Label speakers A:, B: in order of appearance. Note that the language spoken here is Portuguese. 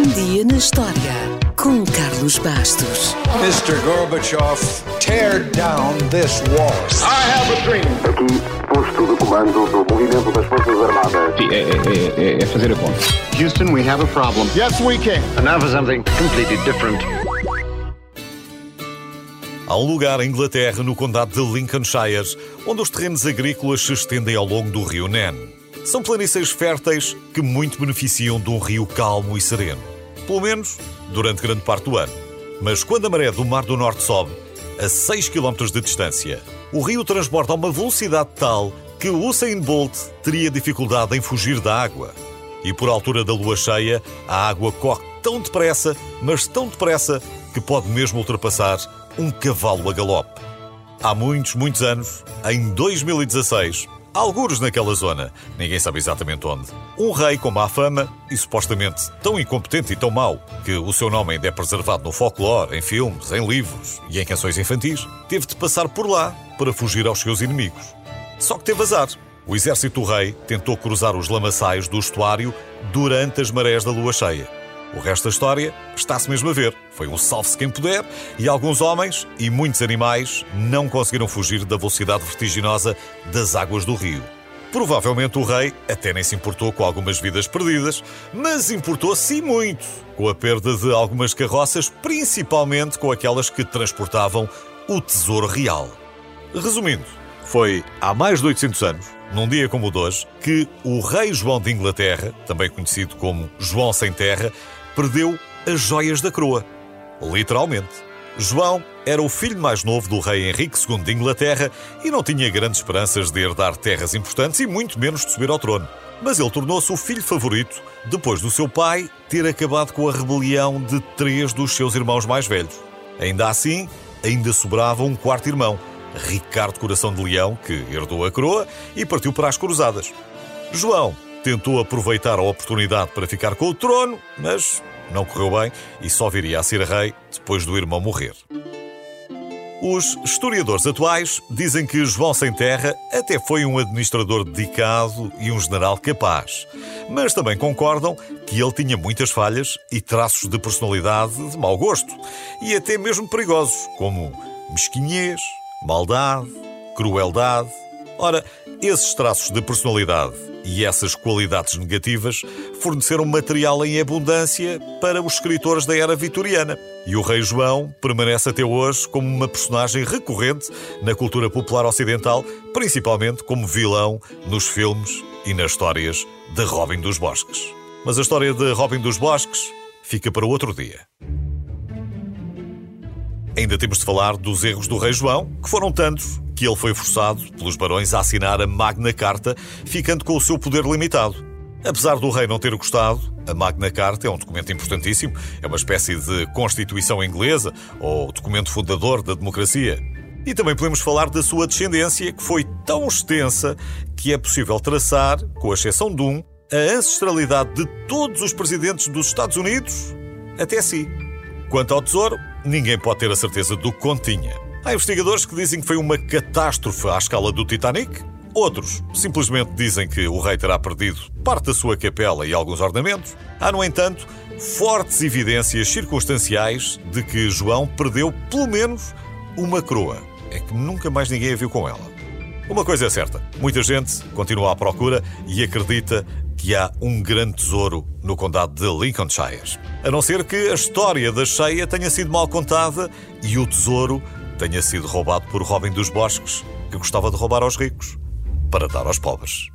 A: Um dia na história com Carlos Bastos.
B: Mr. Gorbachev, tear down this wall.
C: I have a dream.
D: Aqui, posto de comando do movimento das Forças Armadas.
E: Sim, é, é- é- é fazer a conta.
D: Houston, we have a problem.
C: Yes, we can.
D: And now for something completely different.
F: Há um lugar em Inglaterra, no condado de Lincolnshire, onde os terrenos agrícolas se estendem ao longo do rio Nen. São planícies férteis que muito beneficiam de um rio calmo e sereno. Pelo menos durante grande parte do ano. Mas quando a maré do Mar do Norte sobe, a 6 km de distância, o rio transborda a uma velocidade tal que o Usain Bolt teria dificuldade em fugir da água. E por altura da lua cheia, a água corre tão depressa, mas tão depressa, que pode mesmo ultrapassar um cavalo a galope. Há muitos, muitos anos, em 2016, algures naquela zona, ninguém sabe exatamente onde, um rei com má fama e supostamente tão incompetente e tão mau que o seu nome ainda é preservado no folclore, em filmes, em livros e em canções infantis, teve de passar por lá para fugir aos seus inimigos. Só que teve azar. O exército do rei tentou cruzar os lamaçais do estuário durante as marés da lua cheia. O resto da história está-se mesmo a ver. Foi um salve-se quem puder e alguns homens e muitos animais não conseguiram fugir da velocidade vertiginosa das águas do rio. Provavelmente o rei até nem se importou com algumas vidas perdidas, mas importou-se muito com a perda de algumas carroças, principalmente com aquelas que transportavam o tesouro real. Resumindo, foi há mais de 800 anos, num dia como o de hoje, que o rei João de Inglaterra, também conhecido como João Sem Terra, perdeu as joias da coroa. Literalmente. João era o filho mais novo do rei Henrique II de Inglaterra e não tinha grandes esperanças de herdar terras importantes e muito menos de subir ao trono. Mas ele tornou-se o filho favorito depois do seu pai ter acabado com a rebelião de três dos seus irmãos mais velhos. Ainda assim, ainda sobrava um quarto irmão, Ricardo Coração de Leão, que herdou a coroa e partiu para as cruzadas. João tentou aproveitar a oportunidade para ficar com o trono, mas não correu bem e só viria a ser rei depois do irmão morrer. Os historiadores atuais dizem que João Sem Terra até foi um administrador dedicado e um general capaz, mas também concordam que ele tinha muitas falhas e traços de personalidade de mau gosto e até mesmo perigosos, como mesquinhez, maldade, crueldade. Ora, esses traços de personalidade e essas qualidades negativas forneceram material em abundância para os escritores da era vitoriana. E o Rei João permanece até hoje como uma personagem recorrente na cultura popular ocidental, principalmente como vilão nos filmes e nas histórias de Robin dos Bosques. Mas a história de Robin dos Bosques fica para outro dia. Ainda temos de falar dos erros do Rei João, que foram tantos que ele foi forçado pelos barões a assinar a Magna Carta, ficando com o seu poder limitado. Apesar do rei não ter gostado, a Magna Carta é um documento importantíssimo, é uma espécie de Constituição inglesa ou documento fundador da democracia. E também podemos falar da sua descendência, que foi tão extensa que é possível traçar, com a exceção de um, a ancestralidade de todos os presidentes dos Estados Unidos até si. Quanto ao tesouro, ninguém pode ter a certeza do que continha. Há investigadores que dizem que foi uma catástrofe à escala do Titanic. Outros simplesmente dizem que o rei terá perdido parte da sua capela e alguns ornamentos. Há, no entanto, fortes evidências circunstanciais de que João perdeu pelo menos uma coroa. É que nunca mais ninguém a viu com ela. Uma coisa é certa: muita gente continua à procura e acredita que há um grande tesouro no condado de Lincolnshire. A não ser que a história da cheia tenha sido mal contada e o tesouro tenha sido roubado por Robin dos Bosques, que gostava de roubar aos ricos para dar aos pobres.